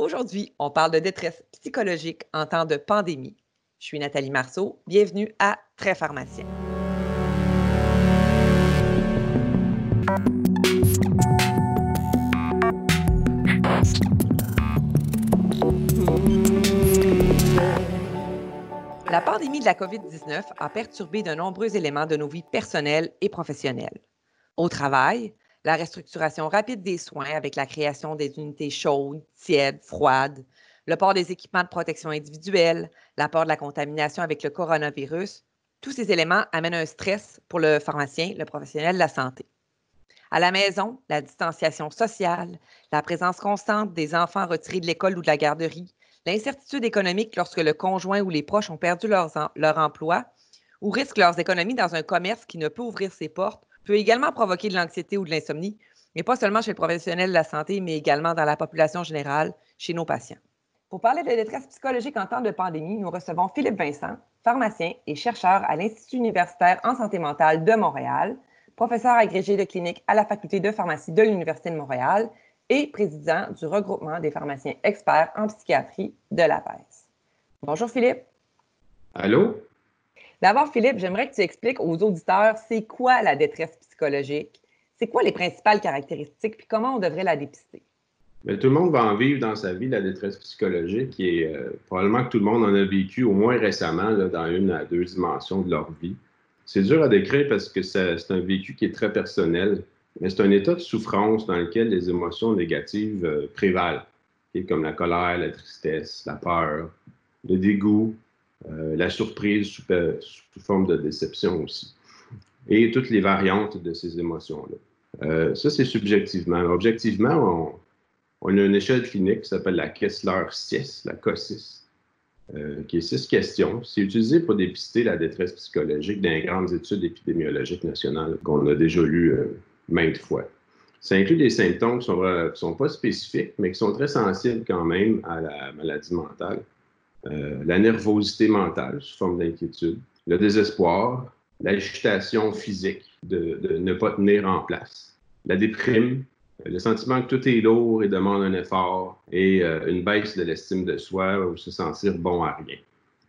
Aujourd'hui, on parle de détresse psychologique en temps de pandémie. Je suis Nathalie Marceau. Bienvenue à Très Pharmacien. La pandémie de la COVID-19 a perturbé de nombreux éléments de nos vies personnelles et professionnelles. Au travail, la restructuration rapide des soins avec la création des unités chaudes, tièdes, froides, le port des équipements de protection individuelle, l'apport de la contamination avec le coronavirus, tous ces éléments amènent un stress pour le pharmacien, le professionnel de la santé. À la maison, la distanciation sociale, la présence constante des enfants retirés de l'école ou de la garderie, l'incertitude économique lorsque le conjoint ou les proches ont perdu leur emploi ou risquent leurs économies dans un commerce qui ne peut ouvrir ses portes peut également provoquer de l'anxiété ou de l'insomnie, mais pas seulement chez le professionnel de la santé, mais également dans la population générale, chez nos patients. Pour parler de détresse psychologique en temps de pandémie, nous recevons Philippe Vincent, pharmacien et chercheur à l'Institut universitaire en santé mentale de Montréal, professeur agrégé de clinique à la faculté de pharmacie de l'Université de Montréal et président du regroupement des pharmaciens experts en psychiatrie de la PES. Bonjour Philippe. Allô? D'abord, Philippe, j'aimerais que tu expliques aux auditeurs c'est quoi la détresse psychologique, c'est quoi les principales caractéristiques, puis comment on devrait la dépister? Bien, tout le monde va en vivre dans sa vie la détresse psychologique et euh, probablement que tout le monde en a vécu au moins récemment dans une à deux dimensions de leur vie. C'est dur à décrire parce que c'est un vécu qui est très personnel, mais c'est un état de souffrance dans lequel les émotions négatives euh, prévalent, comme la colère, la tristesse, la peur, le dégoût, euh, la surprise sous, sous, forme de déception aussi, et toutes les variantes de ces émotions-là. Euh, ça, c'est subjectivement. Objectivement, on, a une échelle clinique qui s'appelle la Kessler-6, la COSIS, euh, qui est six questions. C'est utilisé pour dépister la détresse psychologique dans les grandes études épidémiologiques nationales qu'on a déjà lues maintes fois. Ça inclut des symptômes qui ne sont, pas spécifiques, mais qui sont très sensibles quand même à la maladie mentale. Euh, la nervosité mentale sous forme d'inquiétude, le désespoir, l'agitation physique de, ne pas tenir en place, la déprime, le sentiment que tout est lourd et demande un effort et euh, une baisse de l'estime de soi ou se sentir bon à rien.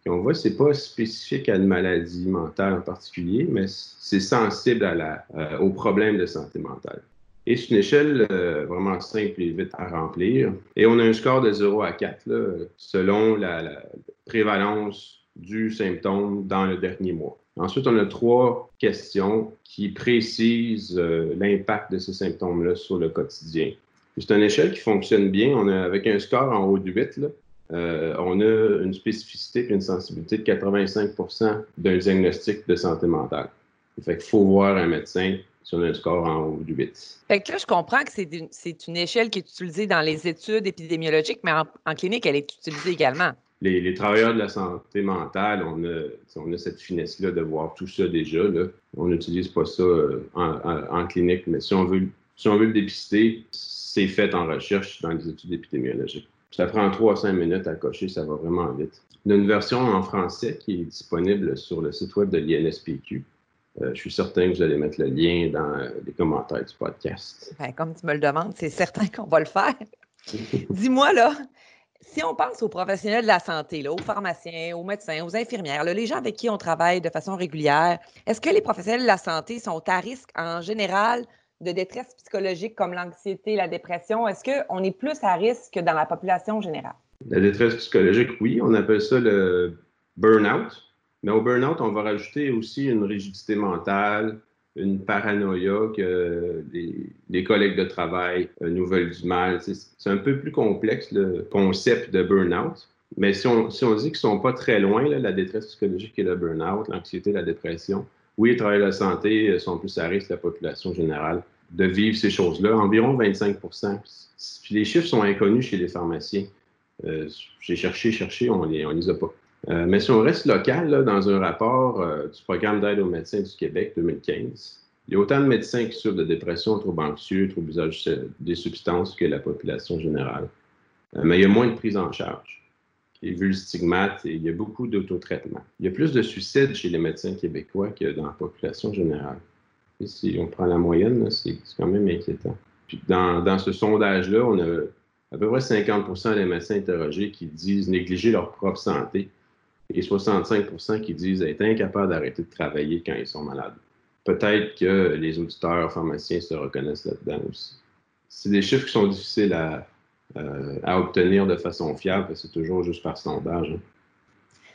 On voit, c'est pas spécifique à une maladie mentale en particulier, mais c'est sensible à la, euh, aux problèmes de santé mentale. Et c'est une échelle euh, vraiment simple et vite à remplir. Et on a un score de 0 à 4 selon la, prévalence du symptôme dans le dernier mois. Ensuite, on a trois questions qui précisent euh, l'impact de ces symptômes-là sur le quotidien. C'est une échelle qui fonctionne bien. On a, avec un score en haut de 8, euh, on a une spécificité et une sensibilité de 85% d'un diagnostic de santé mentale. Fait qu'il faut voir un médecin si on a un score en haut du 8. Fait que là, je comprends que c'est une, échelle qui est utilisée dans les études épidémiologiques, mais en, clinique, elle est utilisée également. Les, travailleurs de la santé mentale, on a, on a cette finesse-là de voir tout ça déjà. On n'utilise pas ça euh, en, clinique, mais si on veut, si on veut le dépister, c'est fait en recherche dans les études épidémiologiques. Ça prend 3 à 5 minutes à cocher, ça va vraiment vite. Il y a une version en français qui est disponible sur le site web de l'INSPQ. Euh, je suis certain que vous allez mettre le lien dans les commentaires du podcast. Ben, comme tu me le demandes, c'est certain qu'on va le faire. Dis-moi, là, si on pense aux professionnels de la santé, là, aux pharmaciens, aux médecins, aux infirmières, les gens avec qui on travaille de façon régulière, est-ce que les professionnels de la santé sont à risque en général de détresse psychologique comme l'anxiété, la dépression? Est-ce qu'on est plus à risque que dans la population générale? La détresse psychologique, oui. On appelle ça le burn-out. Mais au burn-out, on va rajouter aussi une rigidité mentale, une paranoïa que les, collègues de travail euh, nous veulent du mal. C'est un peu plus complexe le concept de burn-out. Mais si on, si on dit qu'ils ne sont pas très loin, la détresse psychologique et le burn-out, l'anxiété, la dépression, oui, les travailleurs de la santé euh, sont plus à risque que la population générale de vivre ces choses-là, environ 25% Les chiffres sont inconnus chez les pharmaciens. Euh, j'ai cherché, cherché, on on les a pas. Euh, mais si on reste local, dans un rapport euh, du programme d'aide aux médecins du Québec 2015, il y a autant de médecins qui souffrent de dépression, troubles anxieux, troubles d'usage des substances que la population générale. Euh, mais il y a moins de prise en charge. Et vu le stigmate, il y a beaucoup d'autotraitement. Il y a plus de suicides chez les médecins québécois que dans la population générale. Et si on prend la moyenne, c'est quand même inquiétant. Dans ce sondage-là, on a à peu près 50% des médecins interrogés qui disent négliger leur propre santé et 65% qui disent être incapables d'arrêter de travailler quand ils sont malades. Peut-être que les auditeurs pharmaciens se reconnaissent là-dedans aussi. C'est des chiffres qui sont difficiles à, euh, obtenir de façon fiable, parce que c'est toujours juste par sondage.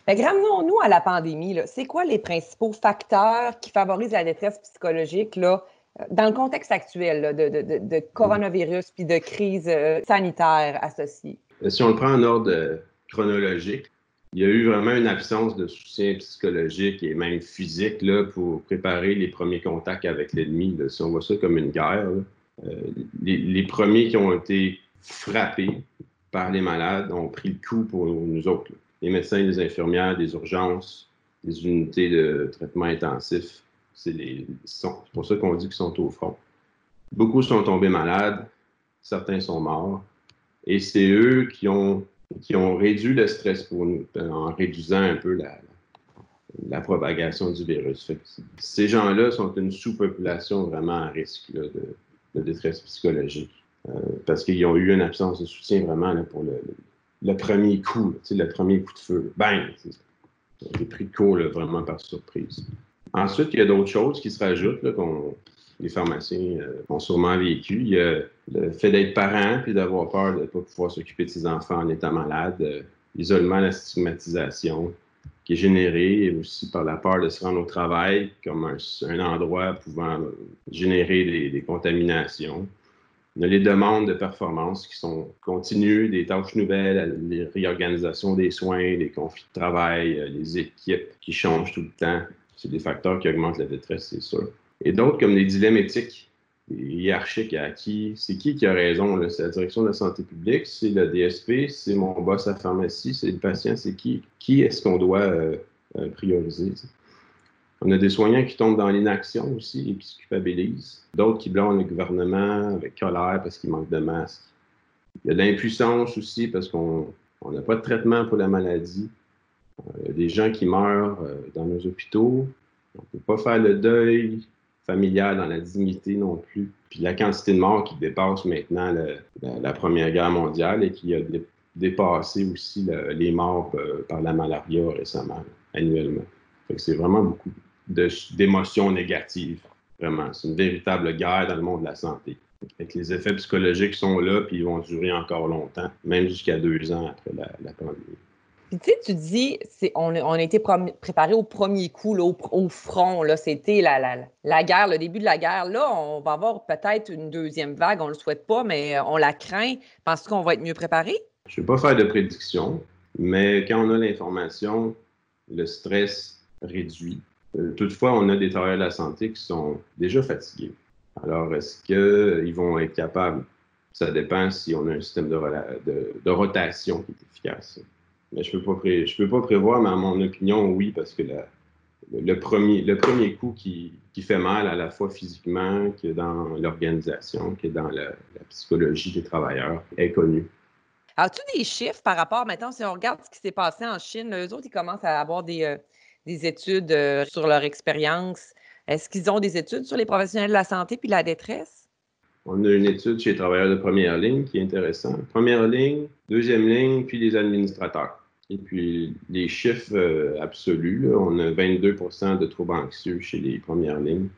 Hein. Ramenons-nous à la pandémie. C'est quoi les principaux facteurs qui favorisent la détresse psychologique là, dans le contexte actuel de, coronavirus puis de crise euh, sanitaire associée? Si on le prend en ordre euh, chronologique, il y a eu vraiment une absence de soutien psychologique et même physique là, pour préparer les premiers contacts avec l'ennemi. Si on voit ça comme une guerre, euh, les, premiers qui ont été frappés par les malades ont pris le coup pour nous autres. Les médecins, les infirmières, des urgences, des unités de traitement intensif, c'est pour ça qu'on dit qu'ils sont au front. Beaucoup sont tombés malades, certains sont morts, et c'est eux qui ont qui ont réduit le stress pour nous en réduisant un peu la, propagation du virus. ces gens-là sont une sous-population vraiment à risque de, détresse psychologique euh, parce qu'ils ont eu une absence de soutien vraiment pour le, premier coup, le premier coup de feu. Bang! J'ai pris de cours vraiment par surprise. Ensuite, il y a d'autres choses qui se rajoutent qu'on les pharmaciens euh, ont sûrement vécu. Il y a le fait d'être parent puis d'avoir peur de ne pas pouvoir s'occuper de ses enfants en étant malade, euh, l'isolement, la stigmatisation qui est générée aussi par la peur de se rendre au travail comme un, endroit pouvant générer des, contaminations. Il y a les demandes de performance qui sont continues, des tâches nouvelles, les réorganisations des soins, les conflits de travail, euh, les équipes qui changent tout le temps. C'est des facteurs qui augmentent la détresse, c'est sûr et d'autres comme des dilemmes éthiques hiérarchiques à qui, c'est qui qui a raison? C'est la direction de la santé publique, c'est le DSP, c'est mon boss à la pharmacie, c'est le patient, c'est qui? Qui est-ce qu'on doit euh, euh, prioriser? On a des soignants qui tombent dans l'inaction aussi et qui se culpabilisent. D'autres qui blâment le gouvernement avec colère parce qu'il manque de masques. Il y a de l'impuissance aussi parce qu'on n'a pas de traitement pour la maladie. Euh, il y a des gens qui meurent dans nos hôpitaux. On ne peut pas faire le deuil familiale, dans la dignité non plus. Puis la quantité de morts qui dépasse maintenant la, Première Guerre mondiale et qui a dépassé aussi les morts euh, par la malaria récemment, annuellement. c'est vraiment beaucoup d'émotions négatives, vraiment. C'est une véritable guerre dans le monde de la santé. Avec les effets psychologiques sont là, puis ils vont durer encore longtemps, même jusqu'à deux ans après la pandémie tu sais, tu dis, on, a été préparé au premier coup, au, front. C'était la, guerre, le début de la guerre. Là, on va avoir peut-être une deuxième vague. On ne le souhaite pas, mais on la craint. Penses-tu qu'on va être mieux préparé? Je ne vais pas faire de prédiction, mais quand on a l'information, le stress réduit. Euh, toutefois, on a des travailleurs de la santé qui sont déjà fatigués. Alors, est-ce qu'ils vont être capables? Ça dépend si on a un système de, de rotation qui est efficace. Mais je ne peux, pas je peux pas prévoir, mais à mon opinion, oui, parce que le, premier, le premier coup qui, qui, fait mal à la fois physiquement que dans l'organisation, que dans la, psychologie des travailleurs est connu. As-tu des chiffres par rapport, maintenant, si on regarde ce qui s'est passé en Chine, eux autres, ils commencent à avoir des, euh, des études euh, sur leur expérience. Est-ce qu'ils ont des études sur les professionnels de la santé puis la détresse? On a une étude chez les travailleurs de première ligne qui est intéressante. Première ligne, deuxième ligne, puis les administrateurs. Et puis les chiffres euh, absolus, on a 22% de troubles anxieux chez les premières lignes,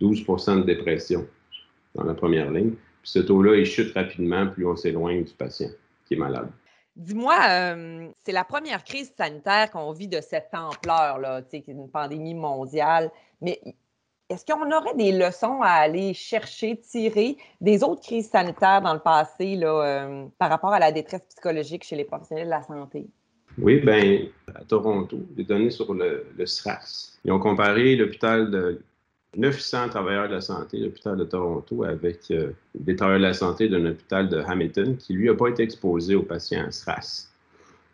12% de dépression dans la première ligne. Puis ce taux-là, il chute rapidement plus on s'éloigne du patient qui est malade. Dis-moi, euh, c'est la première crise sanitaire qu'on vit de cette ampleur, là, une pandémie mondiale. Mais est-ce qu'on aurait des leçons à aller chercher, tirer des autres crises sanitaires dans le passé là, euh, par rapport à la détresse psychologique chez les professionnels de la santé? Oui, bien, à Toronto, des données sur le, SRAS. Ils ont comparé l'hôpital de 900 travailleurs de la santé, l'hôpital de Toronto, avec euh, des travailleurs de la santé d'un hôpital de Hamilton qui, lui, n'a pas été exposé aux patients SRAS.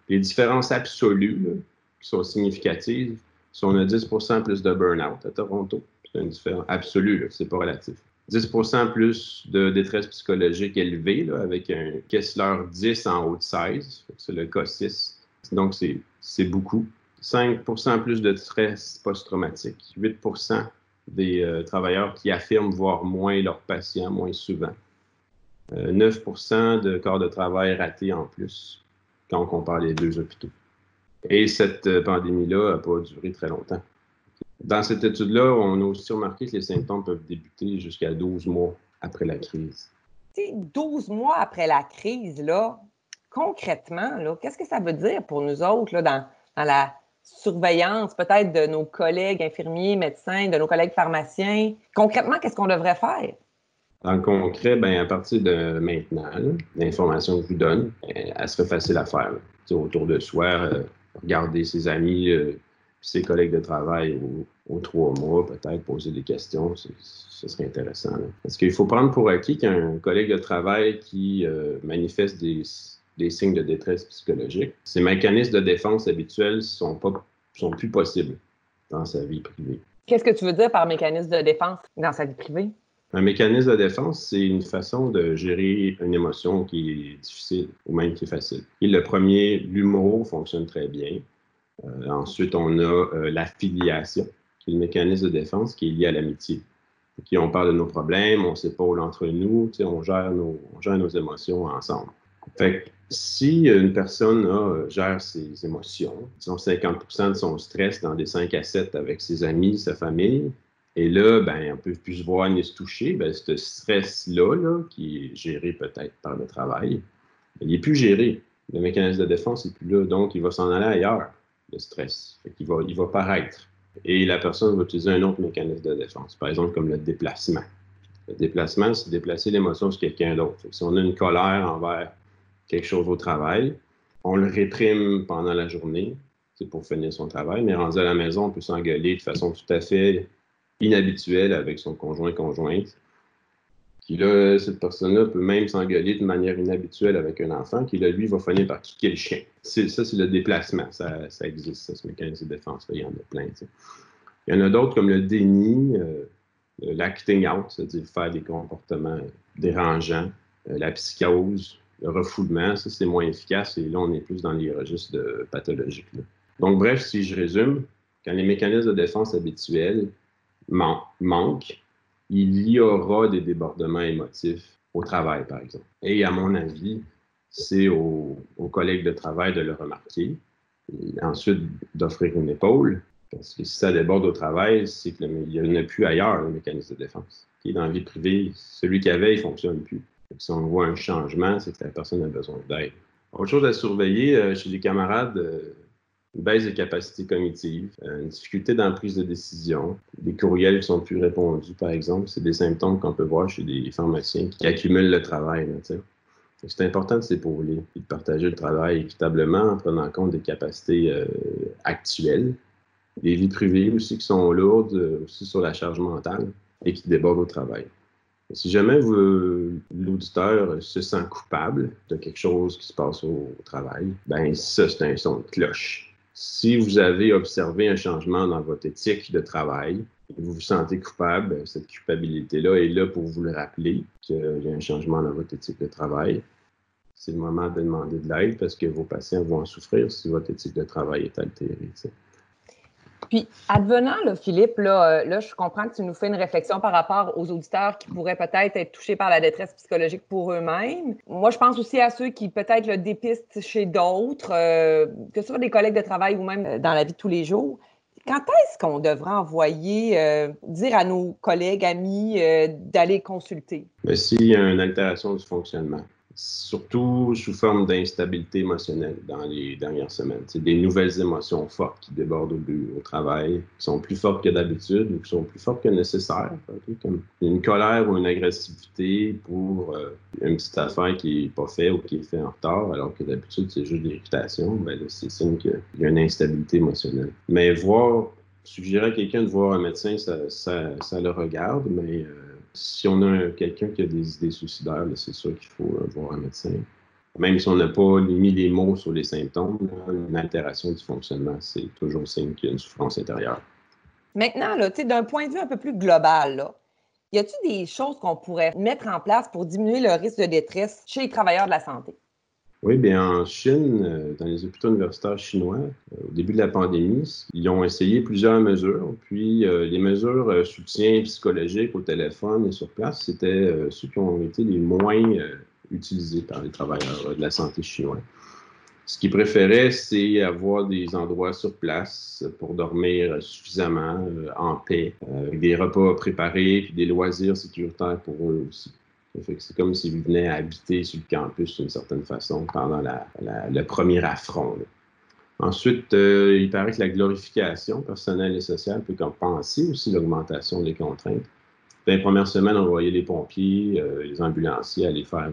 Les différences absolues, qui sont significatives, sont de 10% plus de burn-out à Toronto, c'est une différence absolue, c'est pas relatif. 10% plus de détresse psychologique élevée, avec un Kessler 10 en haut de 16, c'est le cas 6. Donc, c'est beaucoup. 5% plus de stress post-traumatique. 8% des euh, travailleurs qui affirment voir moins leurs patients moins souvent. 9% euh, de corps de travail ratés en plus quand on compare les deux hôpitaux. Et cette euh, pandémie-là n'a pas duré très longtemps. Dans cette étude-là, on a aussi remarqué que les symptômes peuvent débuter jusqu'à 12 mois après la crise. 12 mois après la crise, là, concrètement, qu'est-ce que ça veut dire pour nous autres là, dans, dans la surveillance peut-être de nos collègues infirmiers, médecins, de nos collègues pharmaciens? Concrètement, qu'est-ce qu'on devrait faire? Dans le concret, ben, à partir de maintenant, l'information que je vous donne, elle, serait facile à faire. Autour de soi, euh, regarder ses amis, euh, ses collègues de travail aux, trois mois, peut-être poser des questions, ce serait intéressant. Parce qu'il faut prendre pour acquis qu'un collègue de travail qui euh, manifeste des, des, signes de détresse psychologique, ses mécanismes de défense habituels sont, pas, sont plus possibles dans sa vie privée. Qu'est-ce que tu veux dire par mécanisme de défense dans sa vie privée? Un mécanisme de défense, c'est une façon de gérer une émotion qui est difficile ou même qui est facile. Et le premier, l'humour fonctionne très bien. Euh, ensuite, on a euh, l'affiliation, qui est le mécanisme de défense qui est lié à l'amitié. On parle de nos problèmes, on s'épaule entre nous, on gère, nos, émotions ensemble. Fait si une personne euh, gère ses émotions, disons 50 de son stress dans des 5 à 7 avec ses amis, sa famille, et là, ben, on ne peut plus se voir ni se toucher. Ben, ce stress-là, qui est géré peut-être par le travail, il n'est plus géré. Le mécanisme de défense n'est plus là. Donc, il va s'en aller ailleurs, le stress. il, va, paraître. Et la personne va utiliser un autre mécanisme de défense, par exemple comme le déplacement. Le déplacement, c'est déplacer l'émotion sur quelqu'un d'autre. Si on a une colère envers quelque chose au travail, on le réprime pendant la journée, c'est pour finir son travail, mais rendu à la maison, on peut s'engueuler de façon tout à fait inhabituel avec son conjoint-conjointe. Qui là, cette personne-là peut même s'engueuler de manière inhabituelle avec un enfant, qui là, lui, va finir par kicker le chien. Ça, c'est le déplacement. Ça, existe, ce mécanisme de défense. Il y en a plein. Il y en a d'autres comme le déni, euh, l'acting out, c'est-à-dire faire des comportements dérangeants, euh, la psychose, le refoulement. Ça, c'est moins efficace. Et là, on est plus dans les registres pathologiques. Donc, bref, si je résume, quand les mécanismes de défense habituels manque, il y aura des débordements émotifs au travail, par exemple. Et à mon avis, c'est aux, collègues de travail de le remarquer. Et ensuite, d'offrir une épaule. Parce que si ça déborde au travail, c'est qu'il n'y en a plus ailleurs, le mécanisme de défense. Qui dans la vie privée, celui qu'il avait, il ne fonctionne plus. si on voit un changement, c'est que la personne a besoin d'aide. Autre chose à surveiller euh, chez les camarades, euh, une baisse des capacités cognitives, euh, une difficulté dans la prise de décision, des courriels qui sont plus répondus, par exemple. C'est des symptômes qu'on peut voir chez des pharmaciens qui accumulent le travail. C'est important de s'épauler et de partager le travail équitablement en prenant compte des capacités euh, actuelles, des vies privées aussi qui sont lourdes, euh, aussi sur la charge mentale et qui débordent au travail. Si jamais l'auditeur se sent coupable de quelque chose qui se passe au, au travail, ben ça, c'est un son de cloche si vous avez observé un changement dans votre éthique de travail, et vous vous sentez coupable, cette culpabilité-là est là pour vous le rappeler qu'il y a un changement dans votre éthique de travail. C'est le moment de demander de l'aide parce que vos patients vont en souffrir si votre éthique de travail est altérée. Puis, advenant, Philippe, là, euh, là, je comprends que tu nous fais une réflexion par rapport aux auditeurs qui pourraient peut-être être touchés par la détresse psychologique pour eux-mêmes. Moi, je pense aussi à ceux qui peut-être le dépistent chez d'autres, euh, que ce soit des collègues de travail ou même euh, dans la vie de tous les jours. Quand est-ce qu'on devrait envoyer, dire à nos collègues, amis, d'aller consulter? Ben, s'il y a une altération du fonctionnement surtout sous forme d'instabilité émotionnelle dans les dernières semaines. C'est des nouvelles émotions fortes qui débordent au, au travail, qui sont plus fortes que d'habitude ou qui sont plus fortes que nécessaire. Comme une colère ou une agressivité pour euh, une petite affaire qui n'est pas faite ou qui est faite en retard, alors que d'habitude c'est juste de l'irritation, ben c'est signe qu'il y a une instabilité émotionnelle. Mais voir, suggérer à quelqu'un de voir un médecin, ça, ça, ça le regarde, mais euh, si on a quelqu'un qui a des idées suicidaires, c'est sûr qu'il faut euh, voir un médecin. Même si on n'a pas mis les mots sur les symptômes, une altération du fonctionnement, c'est toujours signe qu'il y a une souffrance intérieure. Maintenant, d'un point de vue un peu plus global, y a-t-il des choses qu'on pourrait mettre en place pour diminuer le risque de détresse chez les travailleurs de la santé? Oui, bien en Chine, euh, dans les hôpitaux universitaires chinois, euh, au début de la pandémie, ils ont essayé plusieurs mesures. Puis euh, les mesures soutien psychologique au téléphone et sur place, c'était ceux qui ont été les moins utilisés par les travailleurs de la santé chinois. Ce qu'ils préféraient, c'est avoir des endroits sur place pour dormir suffisamment en paix, avec des repas préparés puis des loisirs sécuritaires pour eux aussi c'est comme s'ils venaient habiter sur le campus d'une certaine façon pendant le premier affront. Ensuite, euh, il paraît que la glorification personnelle et sociale peut compenser aussi l'augmentation des contraintes. Dans les premières semaines, on voyait les pompiers, euh, les ambulanciers aller faire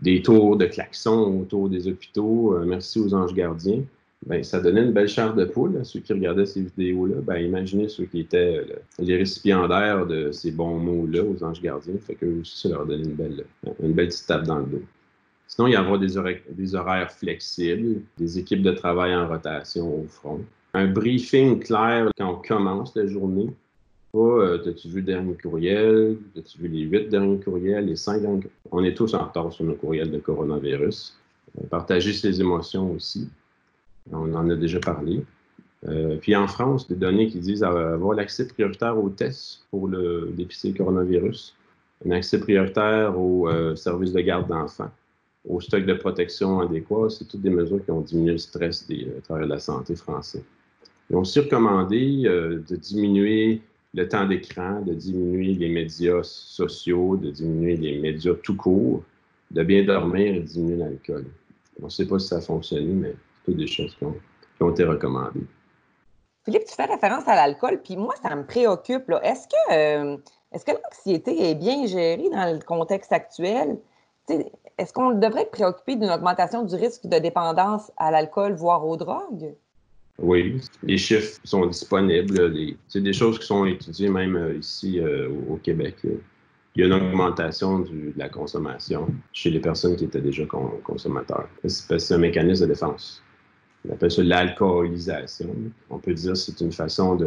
des, tours de klaxons autour des hôpitaux. Euh, merci aux anges gardiens ben, ça donnait une belle chair de poule à ceux qui regardaient ces vidéos-là. Ben, imaginez ceux qui étaient euh, les récipiendaires de ces bons mots-là aux anges gardiens. Fait que ça leur donnait une belle, une belle petite tape dans le dos. Sinon, il y avoir des, horaires, flexibles, des équipes de travail en rotation au front, un briefing clair quand on commence la journée. Pas, euh, as-tu vu le dernier courriel? As-tu vu les huit derniers courriels, les cinq derniers On est tous en retard sur nos courriels de coronavirus. Partager ses émotions aussi. On en a déjà parlé. Euh, puis en France, des données qui disent avoir l'accès prioritaire aux tests pour le dépister coronavirus, un accès prioritaire aux euh, services de garde d'enfants, au stock de protection adéquat, c'est toutes des mesures qui ont diminué le stress des euh, travailleurs de la santé français. Ils ont aussi recommandé de diminuer le temps d'écran, de diminuer les médias sociaux, de diminuer les médias tout court, de bien dormir et de diminuer l'alcool. On ne sait pas si ça a fonctionné, mais des choses qui ont, été recommandées. Philippe, tu fais référence à l'alcool, puis moi, ça me préoccupe. Est-ce que, euh, que l'anxiété est bien gérée dans le contexte actuel? est-ce qu'on devrait être préoccupé d'une augmentation du risque de dépendance à l'alcool, voire aux drogues? Oui, les chiffres sont disponibles. C'est des choses qui sont étudiées même euh, ici euh, au Québec. Il y a une augmentation de la consommation chez les personnes qui étaient déjà consommateurs. C'est un mécanisme de défense. On appelle ça l'alcoolisation. On peut dire que c'est une façon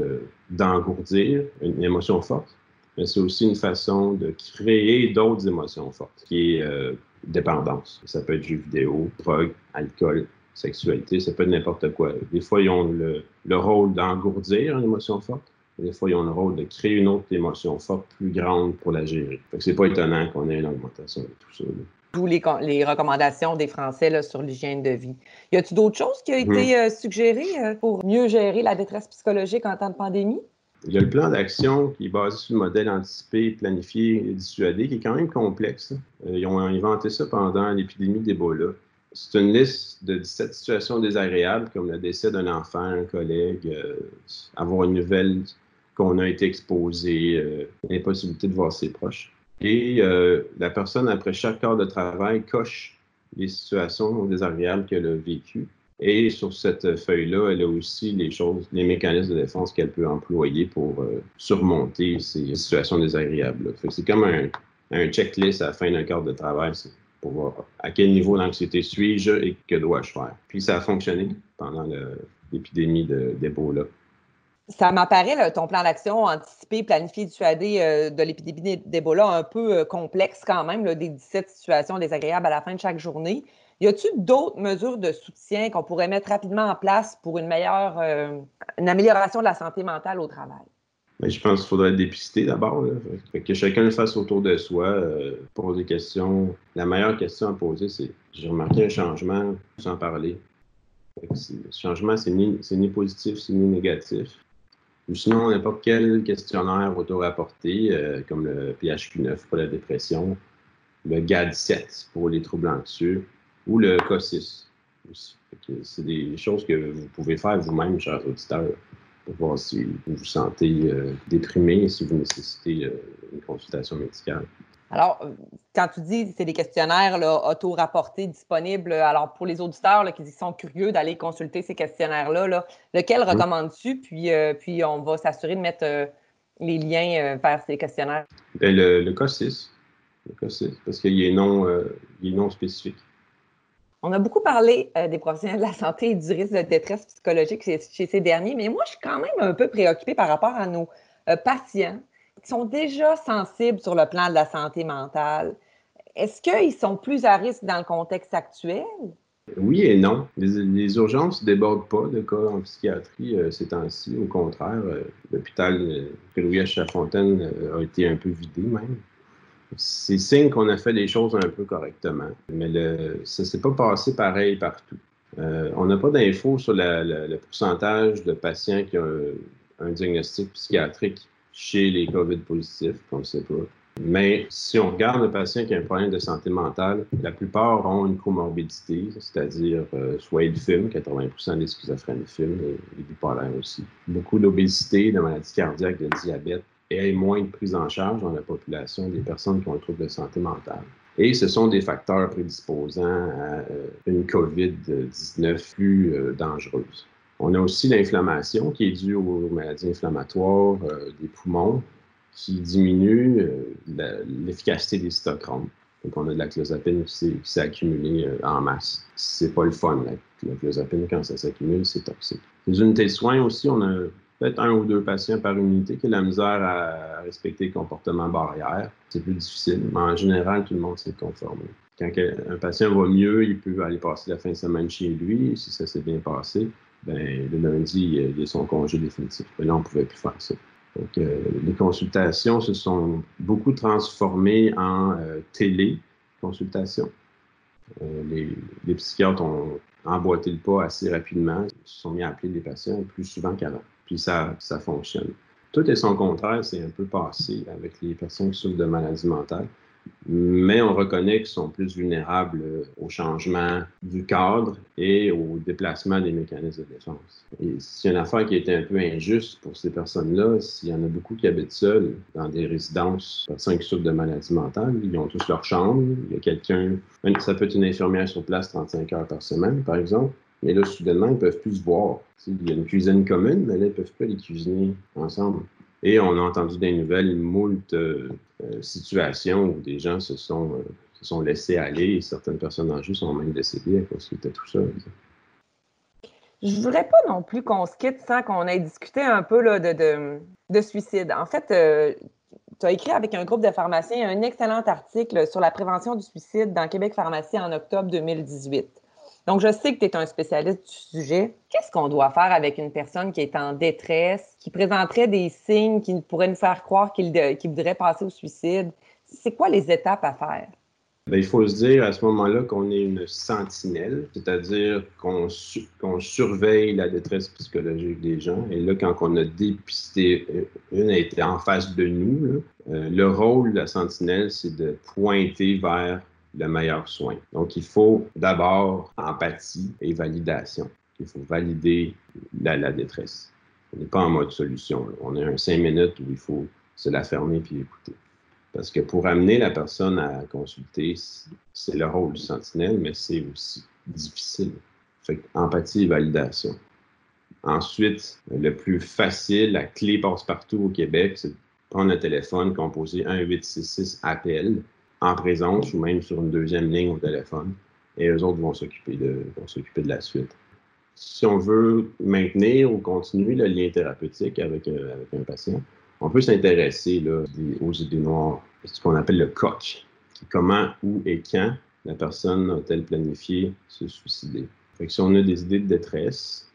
d'engourdir une émotion forte, mais c'est aussi une façon de créer d'autres émotions fortes, qui est euh, dépendance. Ça peut être jeux vidéo, drogue, alcool, sexualité, ça peut être n'importe quoi. Des fois, ils ont le, le rôle d'engourdir une émotion forte. Des fois, ils ont le rôle de créer une autre émotion forte, plus grande pour la gérer. Ce n'est pas étonnant qu'on ait une augmentation de tout ça tous les, les, recommandations des Français là, sur l'hygiène de vie. Y a-t-il d'autres choses qui ont été mhm. euh, suggérées euh, pour mieux gérer la détresse psychologique en temps de pandémie? Il y a le plan d'action qui est basé sur le modèle anticipé, planifié et dissuadé, qui est quand même complexe. Euh, ils ont inventé ça pendant l'épidémie d'Ebola. C'est une liste de 17 situations désagréables, comme le décès d'un enfant, un collègue, avoir une nouvelle qu'on a été exposé, l'impossibilité de voir ses proches. Et euh, la personne, après chaque heure de travail, coche les situations désagréables qu'elle a vécues. Et sur cette feuille-là, elle a aussi les choses, les mécanismes de défense qu'elle peut employer pour euh, surmonter ces situations désagréables. C'est comme un, un, checklist à la fin d'un quart de travail pour voir à quel niveau d'anxiété suis-je et que dois-je faire. Puis ça a fonctionné pendant l'épidémie d'Ebola ça m'apparaît, ton plan d'action anticipé, planifié, dissuadé euh, de l'épidémie d'Ebola un peu euh, complexe quand même, des 17 situations désagréables à la fin de chaque journée. Y a-t-il d'autres mesures de soutien qu'on pourrait mettre rapidement en place pour une meilleure, euh, une amélioration de la santé mentale au travail? Ben, je pense qu'il faudrait dépister d'abord. Que chacun le fasse autour de soi, poser des questions. La meilleure question à poser, c'est j'ai remarqué un changement sans parler. Ce changement, c'est ni, ni positif, c'est ni négatif. Ou sinon, n'importe quel questionnaire auto-rapporté, euh, comme le PHQ-9 pour la dépression, le GAD-7 pour les troubles anxieux, ou le COSIS C'est des choses que vous pouvez faire vous-même, chers auditeurs, pour voir si vous vous sentez euh, déprimé, si vous nécessitez euh, une consultation médicale. Alors, quand tu dis c'est des questionnaires auto-rapportés disponibles, alors pour les auditeurs qui sont curieux d'aller consulter ces questionnaires-là, là, lequel recommandes-tu? Puis, euh, puis on va s'assurer de mettre euh, les liens euh, vers ces questionnaires. Ben, le, le K6. Le K6, parce qu'il est non, il est non spécifique. On a beaucoup parlé des professionnels de la santé et du risque de détresse psychologique chez, chez, ces derniers, mais moi, je suis quand même un peu préoccupée par rapport à nos patients sont déjà sensibles sur le plan de la santé mentale, est-ce qu'ils sont plus à risque dans le contexte actuel? Oui et non. Les, urgences ne débordent pas de cas en psychiatrie euh, ces temps-ci. Au contraire, euh, l'hôpital euh, Louis Chafontaine euh, a été un peu vidé même. C'est signe qu'on a fait les choses un peu correctement. Mais ça ne s'est pas passé pareil partout. on n'a pas d'infos sur le pourcentage de patients qui ont un diagnostic psychiatrique chez les COVID positifs, on ne sait pas. Mais si on regarde un patient qui a un problème de santé mentale, la plupart ont une comorbidité, c'est-à-dire euh, soit ils fument, 80% des schizophrènes fument, et les bipolaires aussi. Beaucoup d'obésité, de maladies cardiaques, de diabète, et moins de prise en charge dans la population des personnes qui ont un trouble de santé mentale. Et ce sont des facteurs prédisposants à euh, une COVID-19 plus euh, dangereuse. On a aussi l'inflammation qui est due aux maladies inflammatoires des poumons, qui diminue euh, l'efficacité des cytochromes. Donc, on a de la clozapine qui s'est accumulée euh, en masse. C'est pas le fun, la, clozapine, quand ça s'accumule, c'est toxique. Les unités de soins aussi, on a peut-être un ou deux patients par unité qui ont la misère à respecter le comportement barrière. C'est plus difficile, mais en général, tout le monde s'est conformé. Quand un patient va mieux, il peut aller passer la fin de semaine chez lui. Si ça s'est bien passé, ben, le lundi, il a son congé définitif. Mais là, on ne pouvait plus faire ça. Donc, euh, les consultations se sont beaucoup transformées en euh, téléconsultations. Euh, les, les, psychiatres ont emboîté le pas assez rapidement. Ils se sont mis à appeler les patients plus souvent qu'avant. Puis ça, ça fonctionne. Tout est son contraire, c'est un peu passé avec les personnes qui souffrent de maladies mentales mais on reconnaît qu'ils sont plus vulnérables au changement du cadre et au déplacement des mécanismes de défense. Et a une affaire qui été un peu injuste pour ces personnes-là, s'il y en a beaucoup qui habitent seuls dans des résidences, personnes qui souffrent de maladies mentales, ils ont tous leur chambre, il y a quelqu'un, ça peut être une infirmière sur place 35 heures par semaine, par exemple, mais là, soudainement, ils ne peuvent plus se voir. Il y a une cuisine commune, mais là, ils ne peuvent pas les cuisiner ensemble. Et on a entendu des nouvelles moult euh, euh, situations où des gens se sont, euh, se sont laissés aller et certaines personnes âgées sont même décédées à cause qu'ils tout seuls. Je ne voudrais pas non plus qu'on se quitte sans qu'on ait discuté un peu là, de, de, de, suicide. En fait, tu as écrit avec un groupe de pharmaciens un excellent article sur la prévention du suicide dans Québec Pharmacie en octobre 2018. Donc, je sais que tu es un spécialiste du sujet. Qu'est-ce qu'on doit faire avec une personne qui est en détresse, qui présenterait des signes qui pourraient nous faire croire qu'il voudrait passer au suicide? C'est quoi les étapes à faire? Bien, il faut se dire à ce moment-là qu'on est une sentinelle, c'est-à-dire qu'on surveille la détresse psychologique des gens. Et là, quand on a dépisté, euh, une a été en face de nous, euh, le rôle de la sentinelle, c'est de pointer vers le meilleur soin. Donc, il faut d'abord empathie et validation. Il faut valider la, détresse. On n'est pas en mode solution. On a un cinq minutes où il faut se la fermer puis écouter. Parce que pour amener la personne à consulter, c'est le rôle du sentinelle, mais c'est aussi difficile. Fait empathie et validation. Ensuite, le plus facile, la clé passe-partout au Québec, c'est prendre un téléphone, composer 1-866 appel en présence ou même sur une deuxième ligne au téléphone. Et eux autres vont s'occuper de, vont s'occuper de la suite. Si on veut maintenir ou continuer le lien thérapeutique avec, euh, avec un patient, on peut s'intéresser aux idées noires, ce qu'on appelle le COC. Comment, où et quand la personne a-t-elle planifié se suicider? Fait si on a des idées de détresse,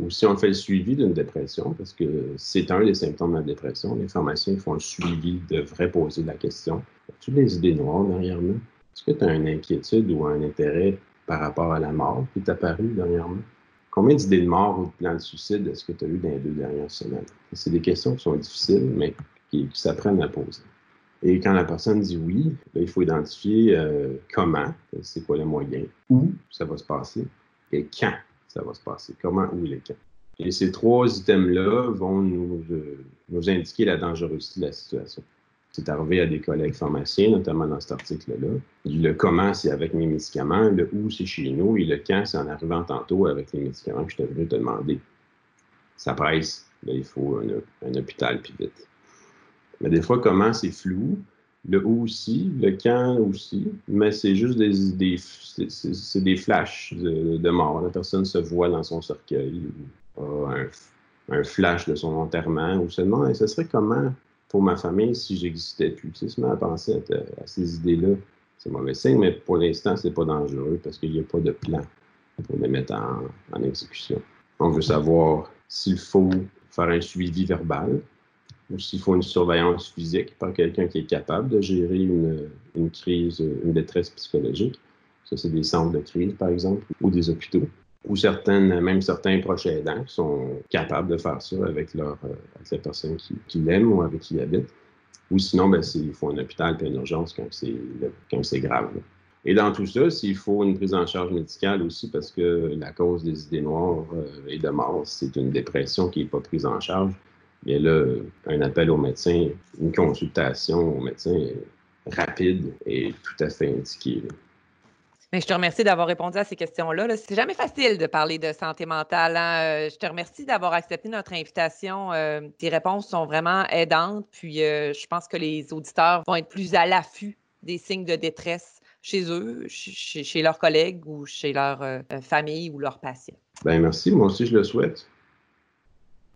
ou si on fait le suivi d'une dépression, parce que c'est un des symptômes de la dépression, les pharmaciens font le suivi, devraient poser la question. As-tu des idées noires dernièrement Est-ce que tu as une inquiétude ou un intérêt par rapport à la mort qui est apparu dernièrement Combien d'idées de mort ou de plans de suicide est-ce que tu as eu dans les deux dernières semaines? C'est des questions qui sont difficiles, mais qui, s'apprennent à poser. Et quand la personne dit oui, il faut identifier euh, comment, c'est quoi le moyen, où ça va se passer et quand ça va se passer, comment, où et quand. Et ces trois items-là vont nous, euh, nous indiquer la dangerosité de la situation. C'est arrivé à des collègues pharmaciens, notamment dans cet article-là. Le comment, c'est avec mes médicaments, le où, c'est chez nous, et le quand, c'est en arrivant tantôt avec les médicaments que je devrais te demander. Ça presse, là, il faut un, hôpital, puis vite. Mais des fois, comment, c'est flou. Le aussi, le quand aussi, mais c'est juste des, des c'est des flashs de, mort. La personne se voit dans son cercueil, ou a un, un flash de son enterrement, ou seulement, et ce serait comment pour ma famille si j'existais plus? Tu sais, se met à penser à, ces idées-là, c'est mauvais signe, mais pour l'instant, c'est pas dangereux parce qu'il n'y a pas de plan. pour les mettre en, exécution. On veut savoir s'il faut faire un suivi verbal ou s'il faut une surveillance physique par quelqu'un qui est capable de gérer une, crise, une détresse psychologique. Ça, c'est des centres de crise, par exemple, ou des hôpitaux ou certaines, même certains proches aidants sont capables de faire ça euh, avec la personne qui, qui l'aime ou avec qui ils habitent. Ou sinon, ben, il faut un hôpital et une urgence quand c'est grave. Et dans tout ça, s'il faut une prise en charge médicale aussi, parce que la cause des idées noires euh, et de mort, c'est une dépression qui n'est pas prise en charge, bien là, un appel au médecin, une consultation au médecin rapide est tout à fait indiqué. Mais je te remercie d'avoir répondu à ces questions-là. -là, c'est jamais facile de parler de santé mentale. Hein. Euh, je te remercie d'avoir accepté notre invitation. Euh, tes réponses sont vraiment aidantes. Puis euh, je pense que les auditeurs vont être plus à l'affût des signes de détresse chez eux, chez, leurs collègues ou chez leur famille ou leurs patients. Bien, merci. Moi aussi, je le souhaite.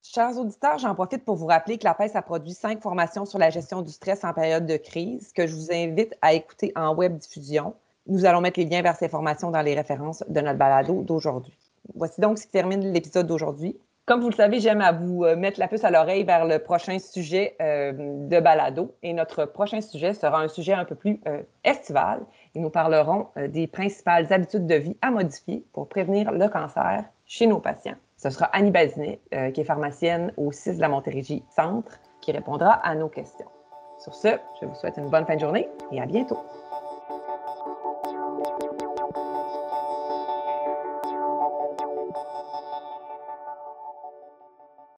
Chers auditeurs, j'en profite pour vous rappeler que la PES a produit cinq formations sur la gestion du stress en période de crise que je vous invite à écouter en web diffusion. Nous allons mettre les liens vers ces formations dans les références de notre balado d'aujourd'hui. Voici donc ce qui termine l'épisode d'aujourd'hui. Comme vous le savez, j'aime à vous euh, mettre la puce à l'oreille vers le prochain sujet euh, de balado. Et notre prochain sujet sera un sujet un peu plus euh, estival. Et nous parlerons des principales habitudes de vie à modifier pour prévenir le cancer chez nos patients. Ce sera Annie Bazinet, qui est pharmacienne au 6 de la Montérégie Centre, qui répondra à nos questions. Sur ce, je vous souhaite une bonne fin de journée et à bientôt.